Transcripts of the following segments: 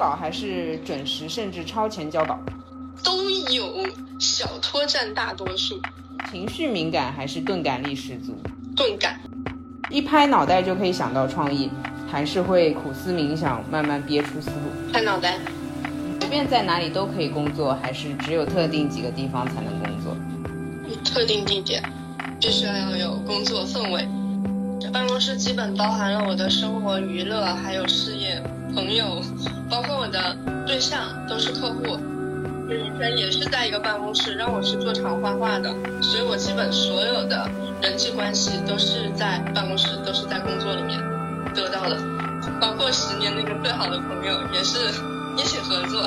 稿还是准时甚至超前交稿？都有，小拖占大多数。情绪敏感还是钝感力十足？钝感。一拍脑袋就可以想到创意，还是会苦思冥想，慢慢憋出思路？拍脑袋。随便在哪里都可以工作，还是只有特定几个地方才能工作？特定地点，必须要有工作氛围。这办公室基本包含了我的生活、娱乐，还有事业、朋友，包括我的对象都是客户。以前也是在一个办公室，让我去做场画画的，所以我基本所有的人际关系都是在办公室，都是在工作里面得到的，包括十年那个最好的朋友，也是 一起合作。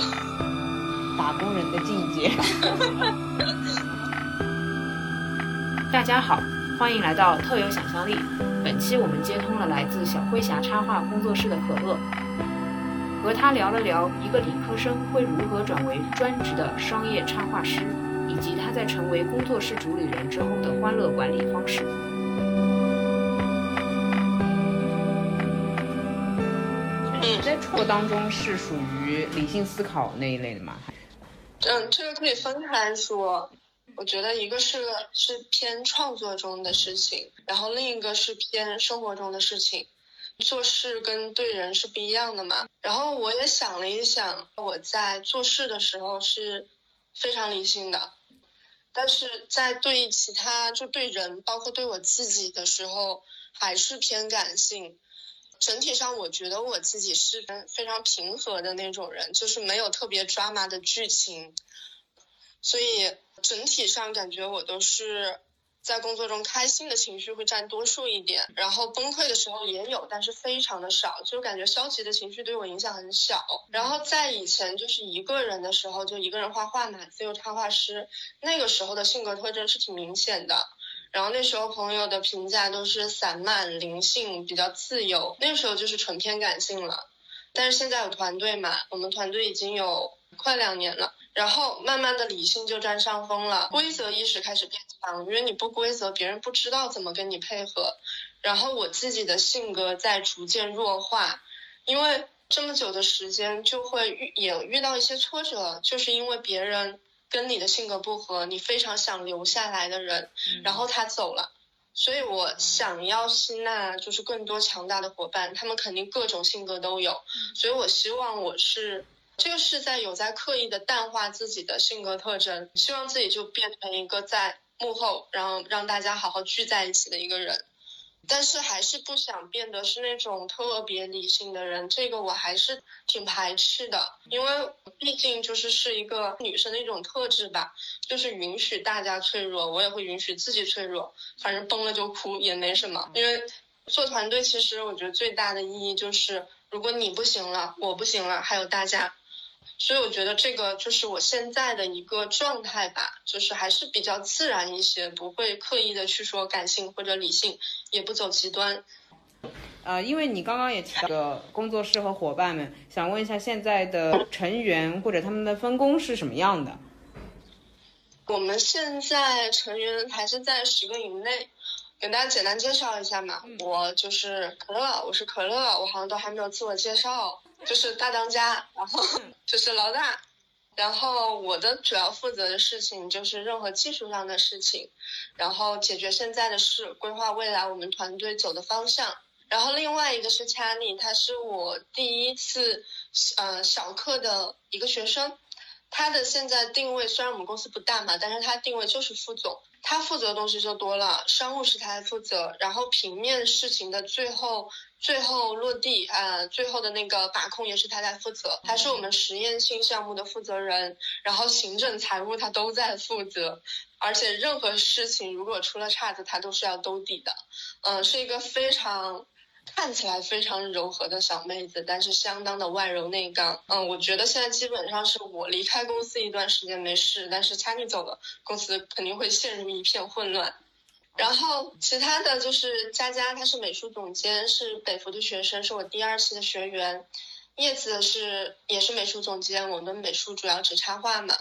打工人的境界。大家好，欢迎来到特有想象力。本期我们接通了来自小灰侠插画工作室的可乐。和他聊了聊一个理科生会如何转为专职的商业插画师，以及他在成为工作室主理人之后的欢乐管理方式。你在创作当中是属于理性思考那一类的吗？嗯，这个可以分开来说。我觉得一个是是偏创作中的事情，然后另一个是偏生活中的事情。做事跟对人是不一样的嘛。然后我也想了一想，我在做事的时候是非常理性的，但是在对其他就对人，包括对我自己的时候，还是偏感性。整体上，我觉得我自己是非常平和的那种人，就是没有特别抓马的剧情，所以整体上感觉我都是。在工作中，开心的情绪会占多数一点，然后崩溃的时候也有，但是非常的少，就感觉消极的情绪对我影响很小。然后在以前就是一个人的时候，就一个人画画嘛，自由插画师，那个时候的性格特征是挺明显的。然后那时候朋友的评价都是散漫、灵性、比较自由，那时候就是纯偏感性了。但是现在有团队嘛，我们团队已经有快两年了。然后慢慢的理性就占上风了，规则意识开始变强，因为你不规则，别人不知道怎么跟你配合。然后我自己的性格在逐渐弱化，因为这么久的时间就会遇也遇到一些挫折，就是因为别人跟你的性格不合，你非常想留下来的人，然后他走了，所以我想要吸纳就是更多强大的伙伴，他们肯定各种性格都有，所以我希望我是。这个是在有在刻意的淡化自己的性格特征，希望自己就变成一个在幕后，然后让大家好好聚在一起的一个人，但是还是不想变得是那种特别理性的人，这个我还是挺排斥的，因为毕竟就是是一个女生的一种特质吧，就是允许大家脆弱，我也会允许自己脆弱，反正崩了就哭也没什么，因为做团队其实我觉得最大的意义就是，如果你不行了，我不行了，还有大家。所以我觉得这个就是我现在的一个状态吧，就是还是比较自然一些，不会刻意的去说感性或者理性，也不走极端。呃，因为你刚刚也提到了工作室和伙伴们，想问一下现在的成员或者他们的分工是什么样的？我们现在成员还是在十个以内，给大家简单介绍一下嘛。我就是可乐，我是可乐，我好像都还没有自我介绍。就是大当家，然后 就是老大，然后我的主要负责的事情就是任何技术上的事情，然后解决现在的事，规划未来我们团队走的方向。然后另外一个是 Chani，他是我第一次呃小课的一个学生，他的现在定位虽然我们公司不大嘛，但是他定位就是副总。他负责的东西就多了，商务是他负责，然后平面事情的最后最后落地啊，最后的那个把控也是他在负责，他是我们实验性项目的负责人，然后行政财务他都在负责，而且任何事情如果出了岔子，他都是要兜底的，嗯，是一个非常。看起来非常柔和的小妹子，但是相当的外柔内刚。嗯，我觉得现在基本上是我离开公司一段时间没事，但是佳妮走了，公司肯定会陷入一片混乱。然后其他的就是佳佳，她是美术总监，是北服的学生，是我第二期的学员。叶子是也是美术总监，我们美术主要只插画嘛。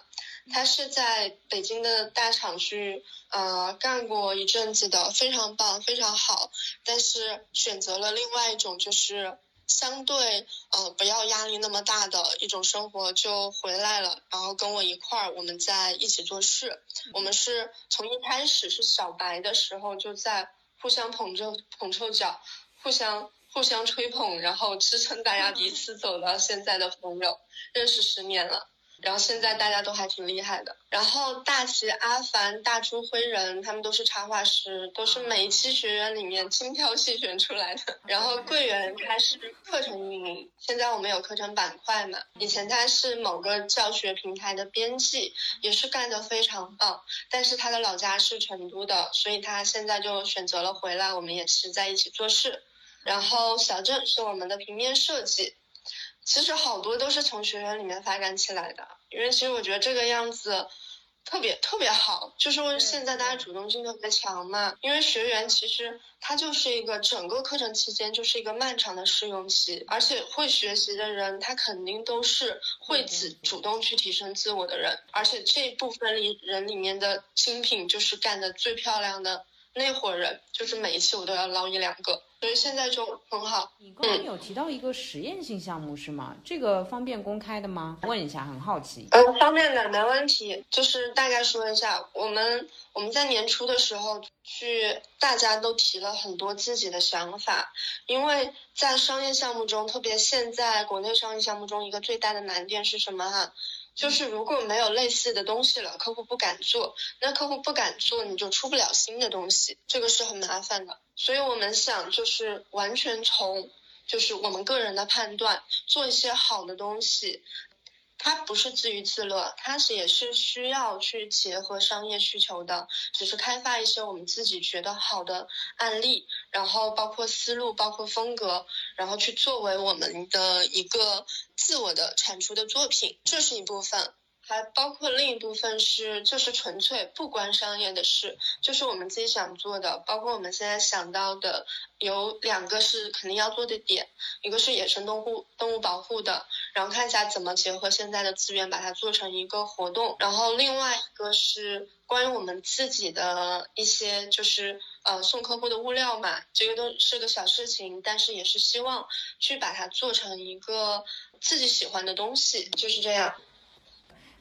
他是在北京的大厂区呃干过一阵子的，非常棒，非常好。但是选择了另外一种，就是相对呃不要压力那么大的一种生活就回来了，然后跟我一块儿我们在一起做事。我们是从一开始是小白的时候就在互相捧着捧臭脚，互相互相吹捧，然后支撑大家彼此走到现在的朋友，认识十年了。然后现在大家都还挺厉害的。然后大齐、阿凡、大朱、灰人，他们都是插画师，都是每一期学员里面精挑细选出来的。然后桂圆他是课程运营，现在我们有课程板块嘛。以前他是某个教学平台的编辑，也是干得非常棒。但是他的老家是成都的，所以他现在就选择了回来，我们也是在一起做事。然后小郑是我们的平面设计。其实好多都是从学员里面发展起来的，因为其实我觉得这个样子特别特别好，就是现在大家主动性特别强嘛。因为学员其实他就是一个整个课程期间就是一个漫长的试用期，而且会学习的人他肯定都是会自主动去提升自我的人，而且这部分里人里面的精品就是干的最漂亮的那伙人，就是每一期我都要捞一两个。所以现在就很好。你刚刚有提到一个实验性项目是吗？这个方便公开的吗？问一下，很好奇。嗯，方便的，没问题。就是大概说一下，我们我们在年初的时候去，大家都提了很多自己的想法，因为在商业项目中，特别现在国内商业项目中一个最大的难点是什么哈？就是如果没有类似的东西了，客户不敢做，那客户不敢做，你就出不了新的东西，这个是很麻烦的。所以我们想就是完全从就是我们个人的判断做一些好的东西。它不是自娱自乐，它是也是需要去结合商业需求的，只是开发一些我们自己觉得好的案例，然后包括思路，包括风格，然后去作为我们的一个自我的产出的作品，这是一部分。还包括另一部分是，就是纯粹不关商业的事，就是我们自己想做的。包括我们现在想到的有两个是肯定要做的点，一个是野生动物动物保护的，然后看一下怎么结合现在的资源把它做成一个活动。然后另外一个是关于我们自己的一些，就是呃送客户的物料嘛，这个都是个小事情，但是也是希望去把它做成一个自己喜欢的东西，就是这样。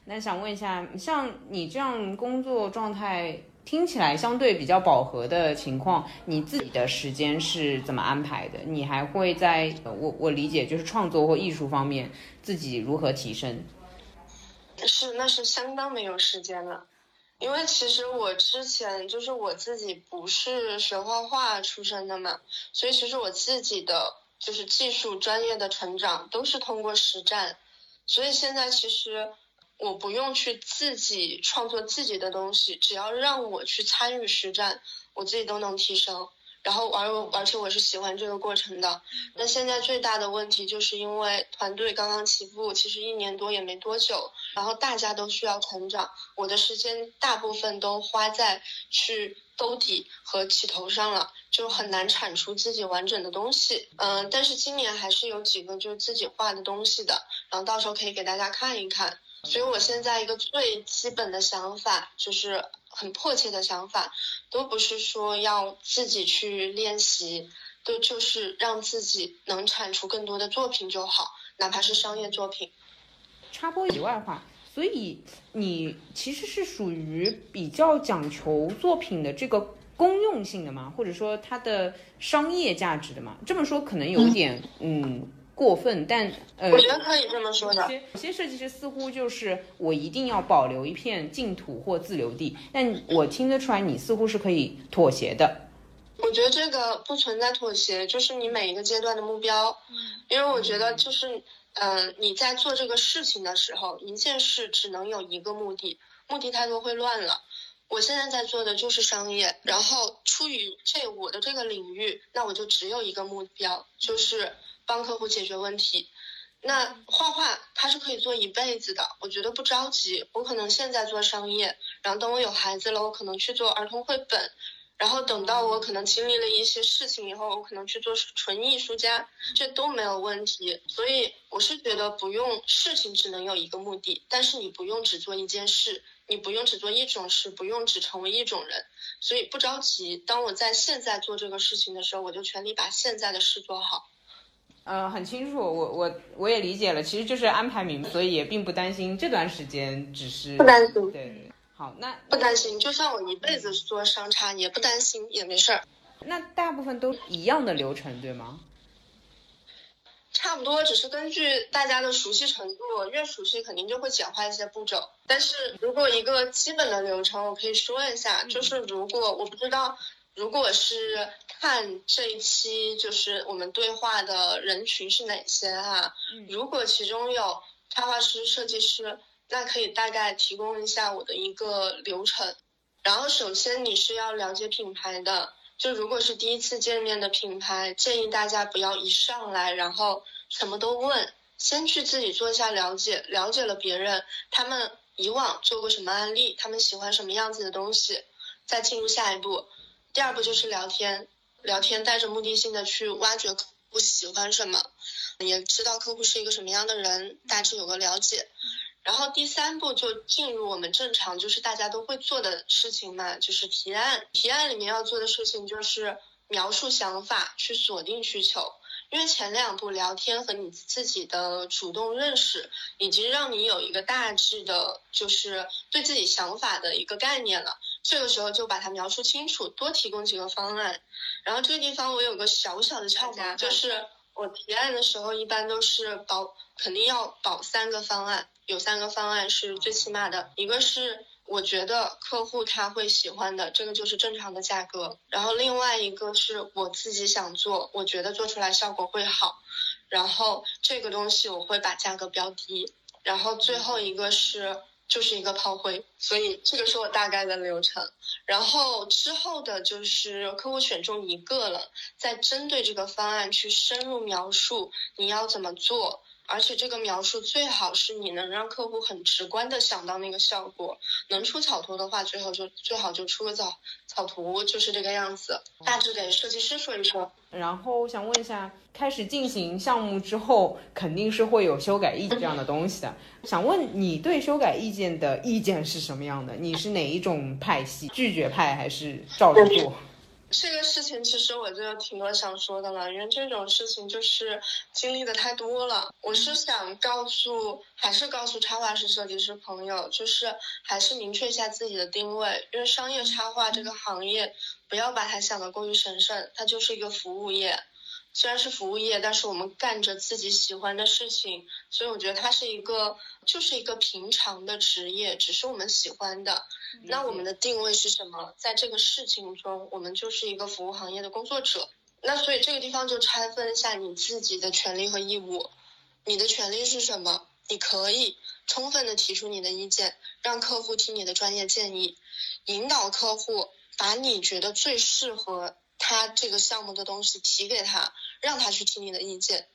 那想问一下，像你这样工作状态听起来相对比较饱和的情况，你自己的时间是怎么安排的？你还会在我我理解就是创作或艺术方面自己如何提升？是，那是相当没有时间了，因为其实我之前就是我自己不是学画画出身的嘛，所以其实我自己的就是技术专业的成长都是通过实战，所以现在其实。我不用去自己创作自己的东西，只要让我去参与实战，我自己都能提升。然后而而且我是喜欢这个过程的。那现在最大的问题就是因为团队刚刚起步，其实一年多也没多久，然后大家都需要成长，我的时间大部分都花在去兜底和起头上了，就很难产出自己完整的东西。嗯，但是今年还是有几个就是自己画的东西的，然后到时候可以给大家看一看。所以，我现在一个最基本的想法，就是很迫切的想法，都不是说要自己去练习，都就是让自己能产出更多的作品就好，哪怕是商业作品。插播以外话，所以你其实是属于比较讲求作品的这个公用性的嘛？或者说它的商业价值的嘛？这么说可能有点嗯。过分，但呃，我觉得可以这么说的。有些有些设计师似乎就是我一定要保留一片净土或自留地，但我听得出来你似乎是可以妥协的。我觉得这个不存在妥协，就是你每一个阶段的目标。嗯，因为我觉得就是，嗯，你在做这个事情的时候，一件事只能有一个目的，目的太多会乱了。我现在在做的就是商业，然后出于这我的这个领域，那我就只有一个目标，就是。帮客户解决问题，那画画它是可以做一辈子的，我觉得不着急。我可能现在做商业，然后等我有孩子了，我可能去做儿童绘本，然后等到我可能经历了一些事情以后，我可能去做纯艺术家，这都没有问题。所以我是觉得不用事情只能有一个目的，但是你不用只做一件事，你不用只做一种事，不用只成为一种人。所以不着急。当我在现在做这个事情的时候，我就全力把现在的事做好。呃，很清楚，我我我也理解了，其实就是安排明，所以也并不担心这段时间只是不担心。对对，好，那不担心，就算我一辈子做商差也不担心，也没事儿。那大部分都一样的流程，对吗？差不多，只是根据大家的熟悉程度，越熟悉肯定就会简化一些步骤。但是如果一个基本的流程，我可以说一下，就是如果我不知道，如果是看这一期就是我们对话的人群是哪些哈，如果其中有插画师、设计师，那可以大概提供一下我的一个流程。然后首先你是要了解品牌的。就如果是第一次见面的品牌，建议大家不要一上来然后什么都问，先去自己做一下了解，了解了别人他们以往做过什么案例，他们喜欢什么样子的东西，再进入下一步。第二步就是聊天，聊天带着目的性的去挖掘客户喜欢什么，也知道客户是一个什么样的人，大致有个了解。然后第三步就进入我们正常就是大家都会做的事情嘛，就是提案。提案里面要做的事情就是描述想法，去锁定需求。因为前两步聊天和你自己的主动认识，已经让你有一个大致的，就是对自己想法的一个概念了。这个时候就把它描述清楚，多提供几个方案。然后这个地方我有个小小的窍门，就是我提案的时候一般都是保，肯定要保三个方案。有三个方案是最起码的，一个是我觉得客户他会喜欢的，这个就是正常的价格。然后另外一个是我自己想做，我觉得做出来效果会好，然后这个东西我会把价格标低。然后最后一个是就是一个炮灰，所以这个是我大概的流程。然后之后的就是客户选中一个了，再针对这个方案去深入描述你要怎么做。而且这个描述最好是你能让客户很直观的想到那个效果，能出草图的话，最后就最好就出个草草图，就是这个样子。大致给设计师说一说。然后想问一下，开始进行项目之后，肯定是会有修改意见这样的东西的。想问你对修改意见的意见是什么样的？你是哪一种派系？拒绝派还是照着做？这个事情其实我就有挺多想说的了，因为这种事情就是经历的太多了。我是想告诉，还是告诉插画师、设计师朋友，就是还是明确一下自己的定位，因为商业插画这个行业，不要把它想得过于神圣，它就是一个服务业。虽然是服务业，但是我们干着自己喜欢的事情，所以我觉得它是一个，就是一个平常的职业，只是我们喜欢的。那我们的定位是什么？在这个事情中，我们就是一个服务行业的工作者。那所以这个地方就拆分一下你自己的权利和义务。你的权利是什么？你可以充分的提出你的意见，让客户听你的专业建议，引导客户把你觉得最适合。他这个项目的东西提给他，让他去听你的意见，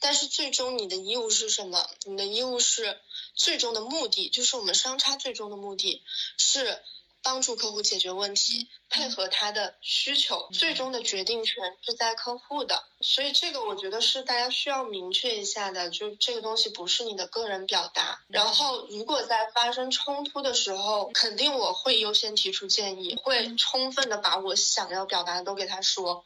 但是最终你的义务是什么？你的义务是最终的目的，就是我们商差最终的目的是。帮助客户解决问题，配合他的需求，最终的决定权是在客户的。所以这个我觉得是大家需要明确一下的，就这个东西不是你的个人表达。然后如果在发生冲突的时候，肯定我会优先提出建议，会充分的把我想要表达的都给他说。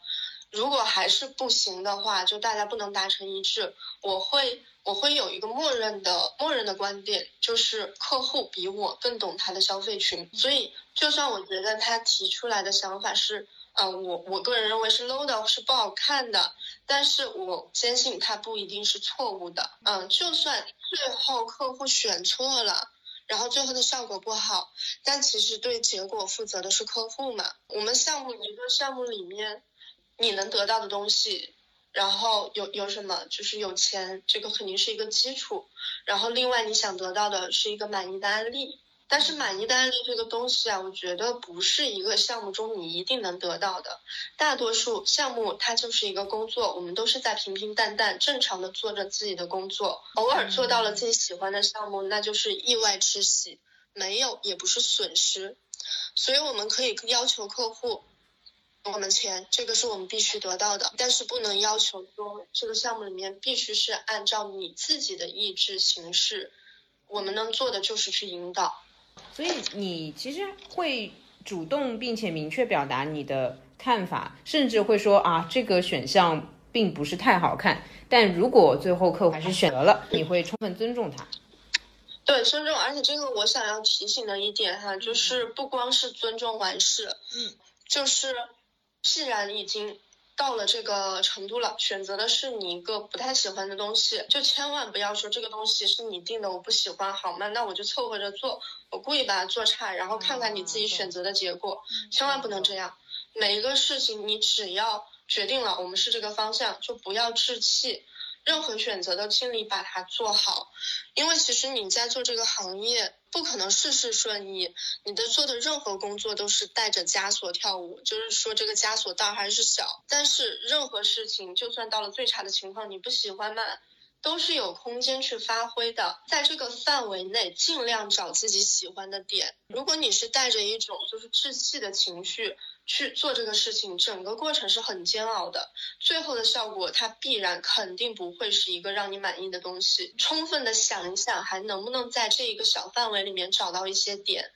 如果还是不行的话，就大家不能达成一致，我会。我会有一个默认的默认的观点，就是客户比我更懂他的消费群，所以就算我觉得他提出来的想法是，嗯，我我个人认为是 low 的，是不好看的，但是我坚信他不一定是错误的，嗯，就算最后客户选错了，然后最后的效果不好，但其实对结果负责的是客户嘛。我们项目一个项目里面，你能得到的东西。然后有有什么，就是有钱，这个肯定是一个基础。然后另外你想得到的是一个满意的案例，但是满意的案例这个东西啊，我觉得不是一个项目中你一定能得到的。大多数项目它就是一个工作，我们都是在平平淡淡、正常的做着自己的工作。偶尔做到了自己喜欢的项目，那就是意外之喜，没有也不是损失。所以我们可以要求客户。我们钱，这个是我们必须得到的，但是不能要求说这个项目里面必须是按照你自己的意志行事。我们能做的就是去引导。所以你其实会主动并且明确表达你的看法，甚至会说啊，这个选项并不是太好看。但如果最后客户还是选择了，你会充分尊重他。对，尊重，而且这个我想要提醒的一点哈，就是不光是尊重完事，嗯，就是既然已经到了这个程度了，选择的是你一个不太喜欢的东西，就千万不要说这个东西是你定的，我不喜欢，好吗？那我就凑合着做，我故意把它做差，然后看看你自己选择的结果，千万不能这样。每一个事情，你只要决定了我们是这个方向，就不要置气。任何选择都尽力把它做好，因为其实你在做这个行业不可能事事顺意，你的做的任何工作都是带着枷锁跳舞，就是说这个枷锁大还是小。但是任何事情，就算到了最差的情况，你不喜欢嘛，都是有空间去发挥的，在这个范围内尽量找自己喜欢的点。如果你是带着一种就是置气的情绪。去做这个事情，整个过程是很煎熬的，最后的效果它必然肯定不会是一个让你满意的东西。充分的想一想，还能不能在这一个小范围里面找到一些点，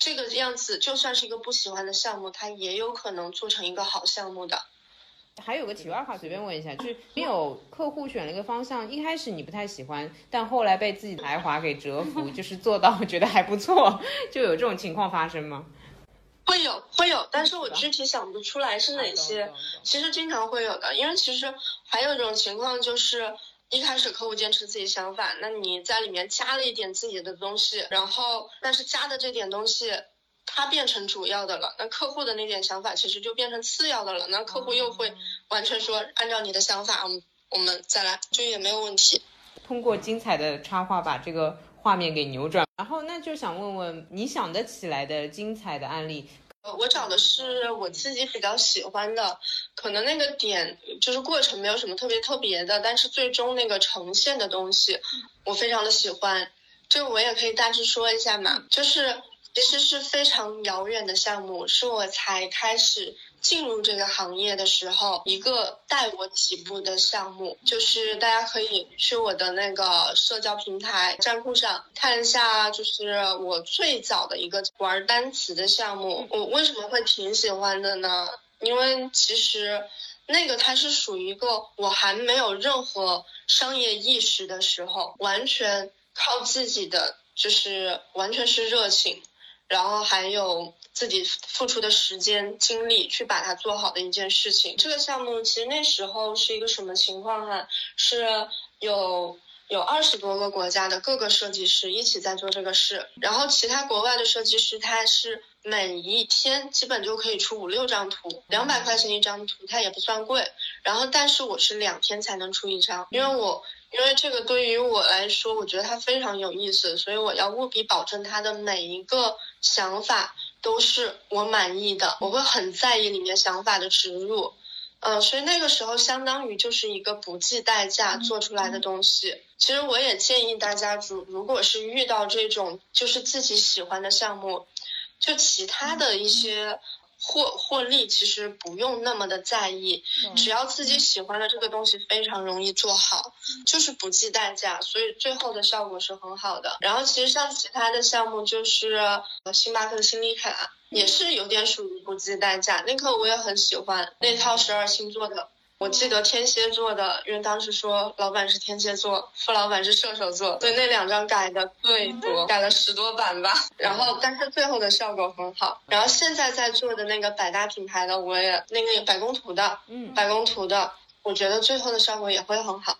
这个样子就算是一个不喜欢的项目，它也有可能做成一个好项目的。还有个题外话，随便问一下，就是你有客户选了一个方向，一开始你不太喜欢，但后来被自己才华给折服，就是做到觉得还不错，就有这种情况发生吗？会有会有，但是我具体想不出来是哪些。其实经常会有的，因为其实还有一种情况就是，一开始客户坚持自己想法，那你在里面加了一点自己的东西，然后但是加的这点东西，它变成主要的了，那客户的那点想法其实就变成次要的了，那客户又会完全说按照你的想法，我们我们再来，就也没有问题。通过精彩的插画把这个画面给扭转，然后那就想问问你想得起来的精彩的案例。呃，我找的是我自己比较喜欢的，可能那个点就是过程没有什么特别特别的，但是最终那个呈现的东西，我非常的喜欢。这个我也可以大致说一下嘛，就是其实是非常遥远的项目，是我才开始。进入这个行业的时候，一个带我起步的项目，就是大家可以去我的那个社交平台站酷上看一下，就是我最早的一个玩单词的项目。我为什么会挺喜欢的呢？因为其实那个它是属于一个我还没有任何商业意识的时候，完全靠自己的，就是完全是热情，然后还有。自己付出的时间精力去把它做好的一件事情。这个项目其实那时候是一个什么情况哈？是有有二十多个国家的各个设计师一起在做这个事，然后其他国外的设计师他是每一天基本就可以出五六张图，两百块钱一张图，它也不算贵。然后但是我是两天才能出一张，因为我因为这个对于我来说，我觉得它非常有意思，所以我要务必保证它的每一个想法。都是我满意的，我会很在意里面想法的植入，嗯，所以那个时候相当于就是一个不计代价做出来的东西。其实我也建议大家，如如果是遇到这种就是自己喜欢的项目，就其他的一些。获获利其实不用那么的在意，只要自己喜欢的这个东西非常容易做好，就是不计代价，所以最后的效果是很好的。然后其实像其他的项目，就是星巴克的星力卡，也是有点属于不计代价，那个我也很喜欢那套十二星座的。我记得天蝎座的，因为当时说老板是天蝎座，副老板是射手座，所以那两张改的最多，改了十多版吧。然后，但是最后的效果很好。然后现在在做的那个百搭品牌的，我也那个百工图的，嗯，百工图的，我觉得最后的效果也会很好。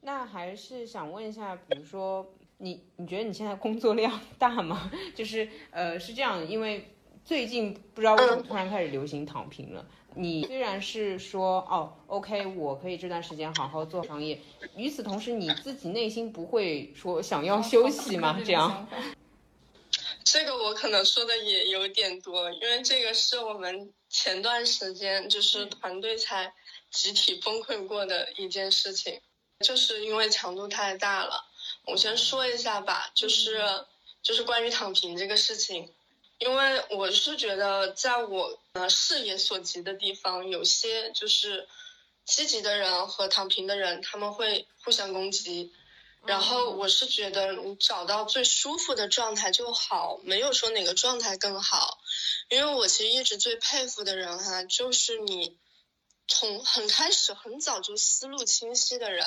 那还是想问一下，比如说你，你觉得你现在工作量 大吗？就是呃，是这样，因为最近不知道为什么突然开始流行躺平了。你虽然是说哦，OK，我可以这段时间好好做商业，与此同时，你自己内心不会说想要休息吗？这样？这个我可能说的也有点多，因为这个是我们前段时间就是团队才集体崩溃过的一件事情，就是因为强度太大了。我先说一下吧，就是就是关于躺平这个事情。因为我是觉得，在我呃视野所及的地方，有些就是积极的人和躺平的人，他们会互相攻击。然后我是觉得，你找到最舒服的状态就好，没有说哪个状态更好。因为我其实一直最佩服的人哈，就是你从很开始很早就思路清晰的人，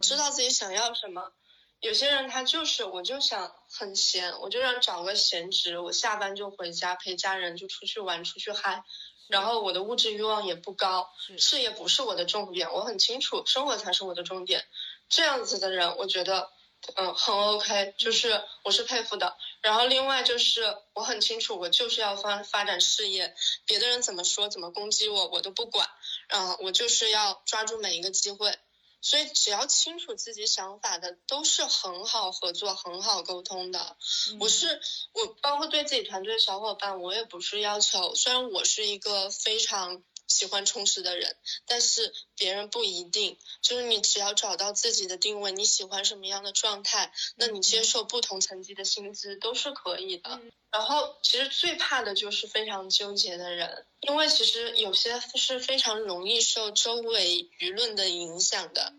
知道自己想要什么。有些人他就是我就想很闲，我就想找个闲职，我下班就回家陪家人就出去玩出去嗨，然后我的物质欲望也不高，事业不是我的重点，我很清楚生活才是我的重点。这样子的人，我觉得嗯很 OK，就是我是佩服的。然后另外就是我很清楚，我就是要发发展事业，别的人怎么说怎么攻击我我都不管，嗯，我就是要抓住每一个机会。所以，只要清楚自己想法的，都是很好合作、很好沟通的。我是我，包括对自己团队的小伙伴，我也不是要求。虽然我是一个非常喜欢充实的人，但是别人不一定。就是你只要找到自己的定位，你喜欢什么样的状态，那你接受不同层级的薪资都是可以的。然后，其实最怕的就是非常纠结的人，因为其实有些是非常容易受周围舆论的影响的。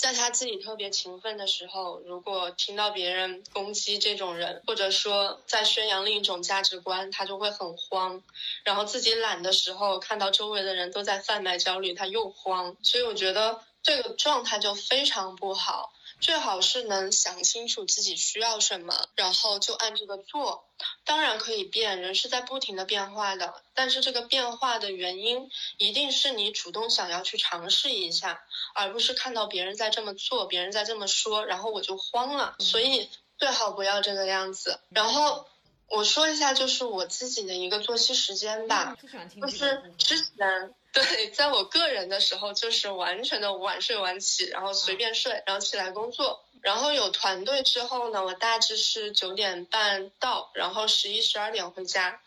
在他自己特别勤奋的时候，如果听到别人攻击这种人，或者说在宣扬另一种价值观，他就会很慌。然后自己懒的时候，看到周围的人都在贩卖焦虑，他又慌。所以我觉得这个状态就非常不好。最好是能想清楚自己需要什么，然后就按这个做。当然可以变，人是在不停的变化的，但是这个变化的原因一定是你主动想要去尝试一下，而不是看到别人在这么做，别人在这么说，然后我就慌了。所以最好不要这个样子。然后我说一下，就是我自己的一个作息时间吧，就是之前。对，在我个人的时候，就是完全的晚睡晚起，然后随便睡，然后起来工作。然后有团队之后呢，我大致是九点半到，然后十一十二点回家。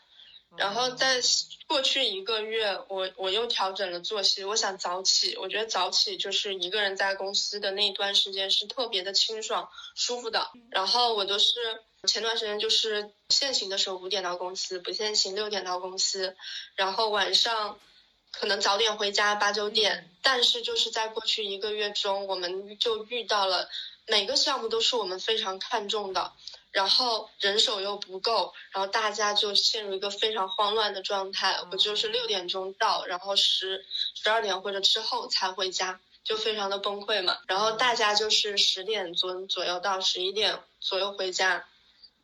然后在过去一个月，我我又调整了作息，我想早起。我觉得早起就是一个人在公司的那一段时间是特别的清爽舒服的。然后我都是前段时间就是限行的时候五点到公司，不限行六点到公司，然后晚上。可能早点回家八九点，但是就是在过去一个月中，我们就遇到了每个项目都是我们非常看重的，然后人手又不够，然后大家就陷入一个非常慌乱的状态。我就是六点钟到，然后十十二点或者之后才回家，就非常的崩溃嘛。然后大家就是十点左左右到十一点左右回家，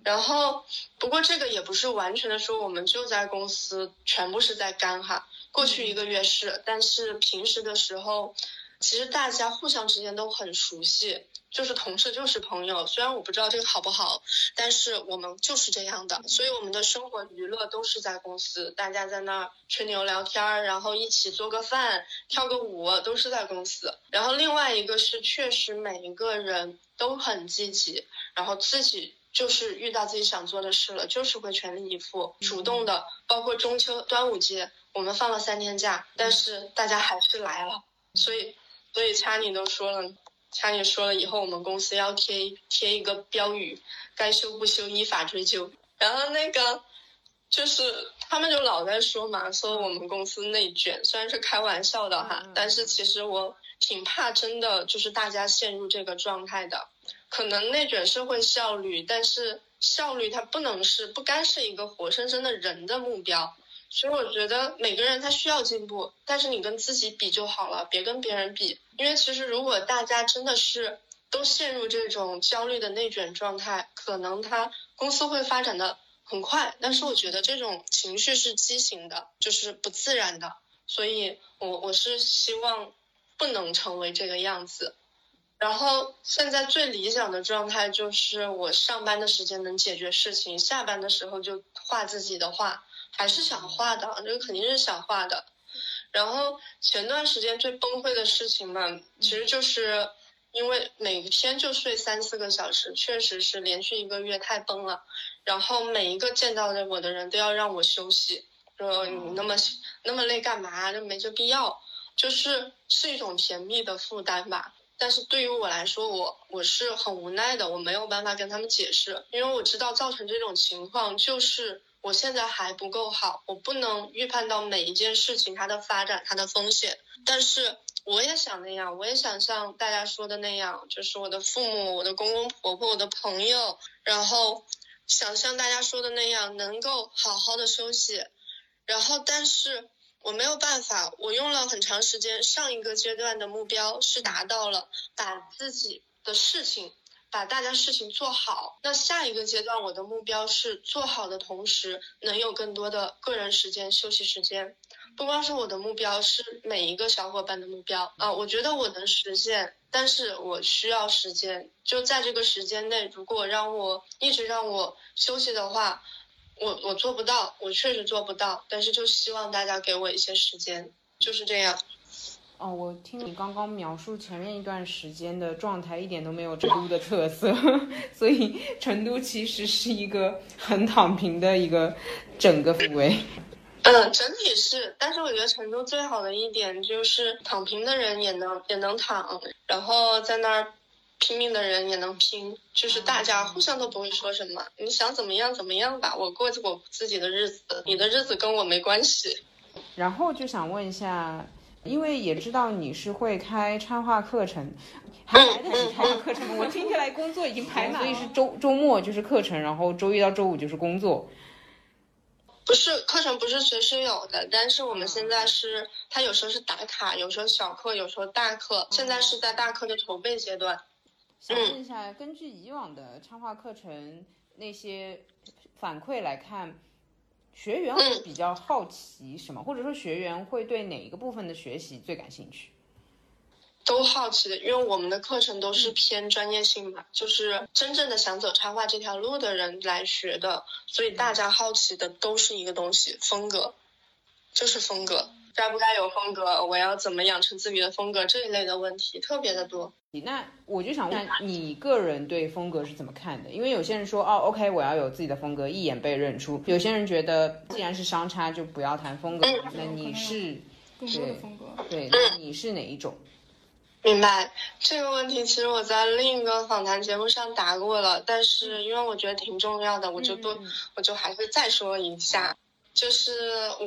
然后不过这个也不是完全的说我们就在公司全部是在干哈。过去一个月是，但是平时的时候，其实大家互相之间都很熟悉，就是同事就是朋友。虽然我不知道这个好不好，但是我们就是这样的。所以我们的生活娱乐都是在公司，大家在那儿吹牛聊天儿，然后一起做个饭、跳个舞，都是在公司。然后另外一个是，确实每一个人都很积极，然后自己就是遇到自己想做的事了，就是会全力以赴、主动的。包括中秋、端午节。我们放了三天假，但是大家还是来了，所以，所以查理都说了，查理说了以后我们公司要贴贴一个标语，该修不修，依法追究。然后那个，就是他们就老在说嘛，说我们公司内卷，虽然是开玩笑的哈，但是其实我挺怕真的就是大家陷入这个状态的。可能内卷是会效率，但是效率它不能是不该是一个活生生的人的目标。所以我觉得每个人他需要进步，但是你跟自己比就好了，别跟别人比。因为其实如果大家真的是都陷入这种焦虑的内卷状态，可能他公司会发展的很快，但是我觉得这种情绪是畸形的，就是不自然的。所以我我是希望不能成为这个样子。然后现在最理想的状态就是我上班的时间能解决事情，下班的时候就画自己的画。还是想画的，这个肯定是想画的。然后前段时间最崩溃的事情嘛，其实就是因为每天就睡三四个小时，确实是连续一个月太崩了。然后每一个见到的我的人都要让我休息，说你那么那么累干嘛？就没这必要，就是是一种甜蜜的负担吧。但是对于我来说，我我是很无奈的，我没有办法跟他们解释，因为我知道造成这种情况就是。我现在还不够好，我不能预判到每一件事情它的发展、它的风险。但是我也想那样，我也想像大家说的那样，就是我的父母、我的公公婆婆、我的朋友，然后想像大家说的那样，能够好好的休息。然后，但是我没有办法，我用了很长时间，上一个阶段的目标是达到了，把自己的事情，把大家事情做好。那下一个阶段，我的目标是做好的同时，能有更多的个人时间、休息时间。不光是我的目标，是每一个小伙伴的目标啊！我觉得我能实现，但是我需要时间。就在这个时间内，如果让我一直让我休息的话，我我做不到，我确实做不到。但是就希望大家给我一些时间，就是这样。哦，我听你刚刚描述前面一段时间的状态，一点都没有成都的特色，所以成都其实是一个很躺平的一个整个氛围。嗯，整体是，但是我觉得成都最好的一点就是躺平的人也能也能躺，然后在那儿拼命的人也能拼，就是大家互相都不会说什么，你想怎么样怎么样吧，我过我自己的日子，你的日子跟我没关系。然后就想问一下，因为也知道你是会开插画课程，还来得及开课程吗？我听起来工作已经排满，所以是周周末就是课程，然后周一到周五就是工作。不是课程不是随时有的，但是我们现在是，它有时候是打卡，有时候小课，有时候大课，现在是在大课的筹备阶段。想问一下，根据以往的插画课程那些反馈来看，学员会比较好奇什么，或者说学员会对哪一个部分的学习最感兴趣？都好奇的，因为我们的课程都是偏专业性嘛，就是真正的想走插画这条路的人来学的，所以大家好奇的都是一个东西，风格，就是风格，该不该有风格，我要怎么养成自己的风格这一类的问题特别的多。那我就想问你个人对风格是怎么看的？因为有些人说哦，OK，我要有自己的风格，一眼被认出；有些人觉得既然是商差，就不要谈风格。那你是更多的风格？对，那你是哪一种？明白这个问题，其实我在另一个访谈节目上答过了，但是因为我觉得挺重要的，我就多，我就还是再说一下，就是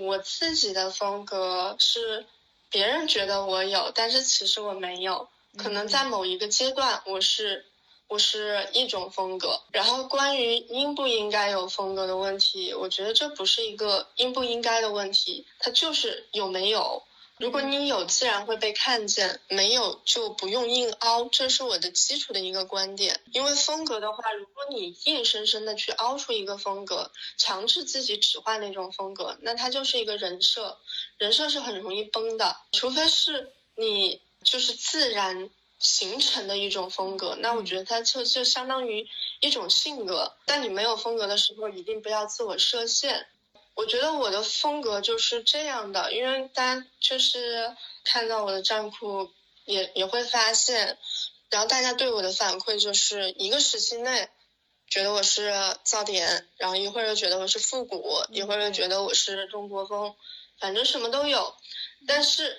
我自己的风格是别人觉得我有，但是其实我没有，可能在某一个阶段我是我是一种风格，然后关于应不应该有风格的问题，我觉得这不是一个应不应该的问题，它就是有没有。如果你有，自然会被看见；没有，就不用硬凹。这是我的基础的一个观点。因为风格的话，如果你硬生生的去凹出一个风格，强制自己只画那种风格，那它就是一个人设，人设是很容易崩的。除非是你就是自然形成的一种风格，那我觉得它就就相当于一种性格。但你没有风格的时候，一定不要自我设限。我觉得我的风格就是这样的，因为大家就是看到我的站库也也会发现，然后大家对我的反馈就是一个时期内觉得我是噪点，然后一会儿又觉得我是复古，一会儿又觉得我是中国风，反正什么都有。但是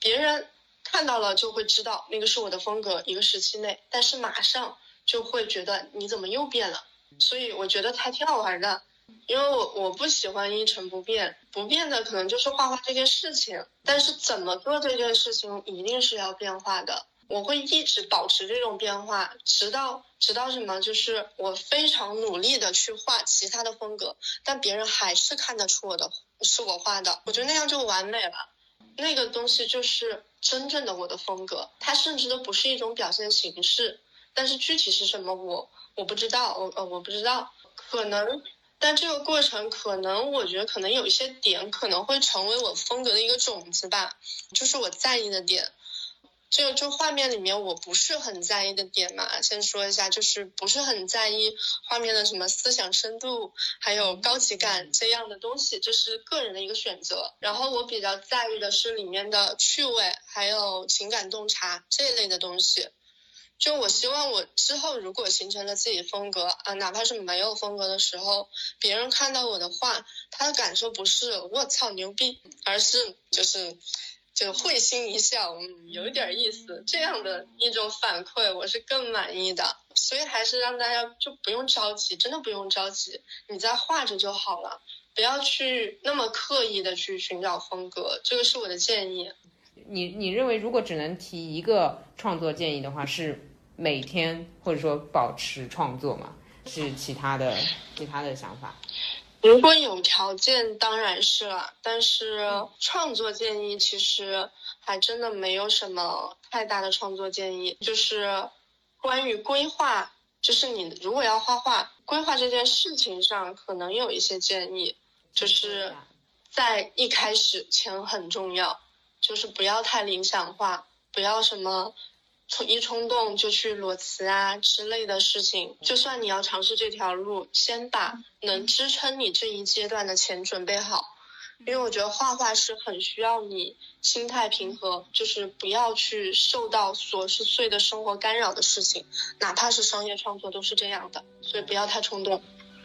别人看到了就会知道那个是我的风格，一个时期内，但是马上就会觉得你怎么又变了，所以我觉得还挺好玩的。因为我我不喜欢一成不变，不变的可能就是画画这件事情，但是怎么做这件事情一定是要变化的。我会一直保持这种变化，直到直到什么，就是我非常努力的去画其他的风格，但别人还是看得出我的是我画的，我觉得那样就完美了。那个东西就是真正的我的风格，它甚至都不是一种表现形式，但是具体是什么我我不知道，我呃我不知道，可能。但这个过程可能，我觉得可能有一些点可能会成为我风格的一个种子吧，就是我在意的点。这个就画面里面我不是很在意的点嘛，先说一下，就是不是很在意画面的什么思想深度，还有高级感这样的东西，这是个人的一个选择。然后我比较在意的是里面的趣味，还有情感洞察这一类的东西。就我希望我之后如果形成了自己风格啊，哪怕是没有风格的时候，别人看到我的画，他的感受不是我操牛逼，而是就是就会心一笑，嗯，有点意思，这样的一种反馈，我是更满意的。所以还是让大家就不用着急，真的不用着急，你在画着就好了，不要去那么刻意的去寻找风格，这个是我的建议。你你认为如果只能提一个创作建议的话，是每天或者说保持创作吗？是其他的其他的想法？如果有条件，当然是了。但是创作建议其实还真的没有什么太大的创作建议，就是关于规划，就是你如果要画画，规划这件事情上可能有一些建议，就是在一开始钱很重要，就是不要太理想化，不要什么。冲一冲动就去裸辞啊之类的事情，就算你要尝试这条路，先把能支撑你这一阶段的钱准备好，因为我觉得画画是很需要你心态平和，就是不要去受到琐碎的生活干扰的事情，哪怕是商业创作都是这样的，所以不要太冲动。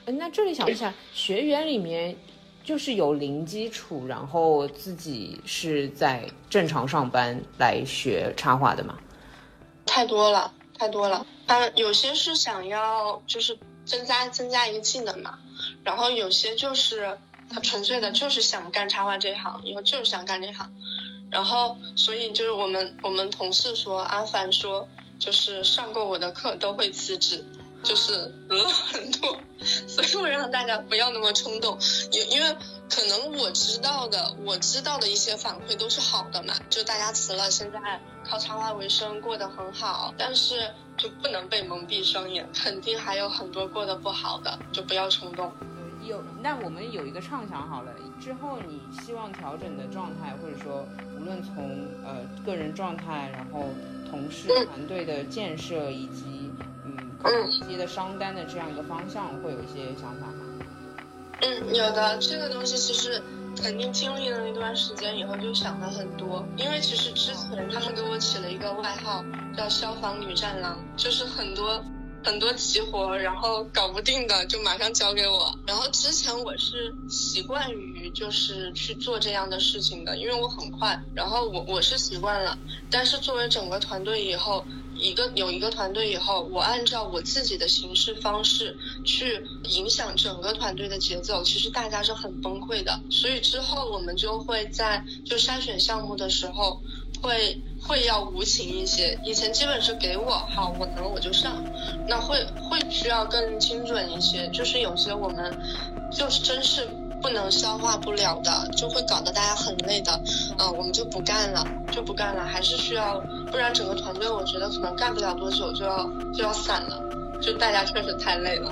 那这里想问一下，学员里面就是有零基础，然后自己是在正常上班来学插画的吗？太多了，太多了。嗯，有些是想要就是增加增加一个技能嘛，然后有些就是他纯粹的就是想干插画这一行，以后就是想干这行。然后所以就是我们我们同事说，阿凡说就是上过我的课都会辞职，就是了很多。所以我让大家不要那么冲动，因因为。可能我知道的，我知道的一些反馈都是好的嘛，就大家辞了，现在靠插画为生，过得很好。但是就不能被蒙蔽双眼，肯定还有很多过得不好的，就不要冲动。有，那我们有一个畅想好了，之后你希望调整的状态，或者说无论从呃个人状态，然后同事团队的建设，以及嗯一些的商单的这样一个方向，会有一些想法吗？嗯，有的这个东西其实肯定经历了那段时间以后就想了很多，因为其实之前他们给我起了一个外号叫“消防女战狼”，就是很多很多急活，然后搞不定的就马上交给我。然后之前我是习惯于就是去做这样的事情的，因为我很快，然后我我是习惯了。但是作为整个团队以后。一个有一个团队以后，我按照我自己的行事方式去影响整个团队的节奏，其实大家是很崩溃的。所以之后我们就会在就筛选项目的时候，会会要无情一些。以前基本是给我好，我能我就上，那会会需要更精准一些。就是有些我们就是真是。不能消化不了的，就会搞得大家很累的，嗯，我们就不干了，就不干了，还是需要，不然整个团队我觉得可能干不了多久就要就要散了，就大家确实太累了。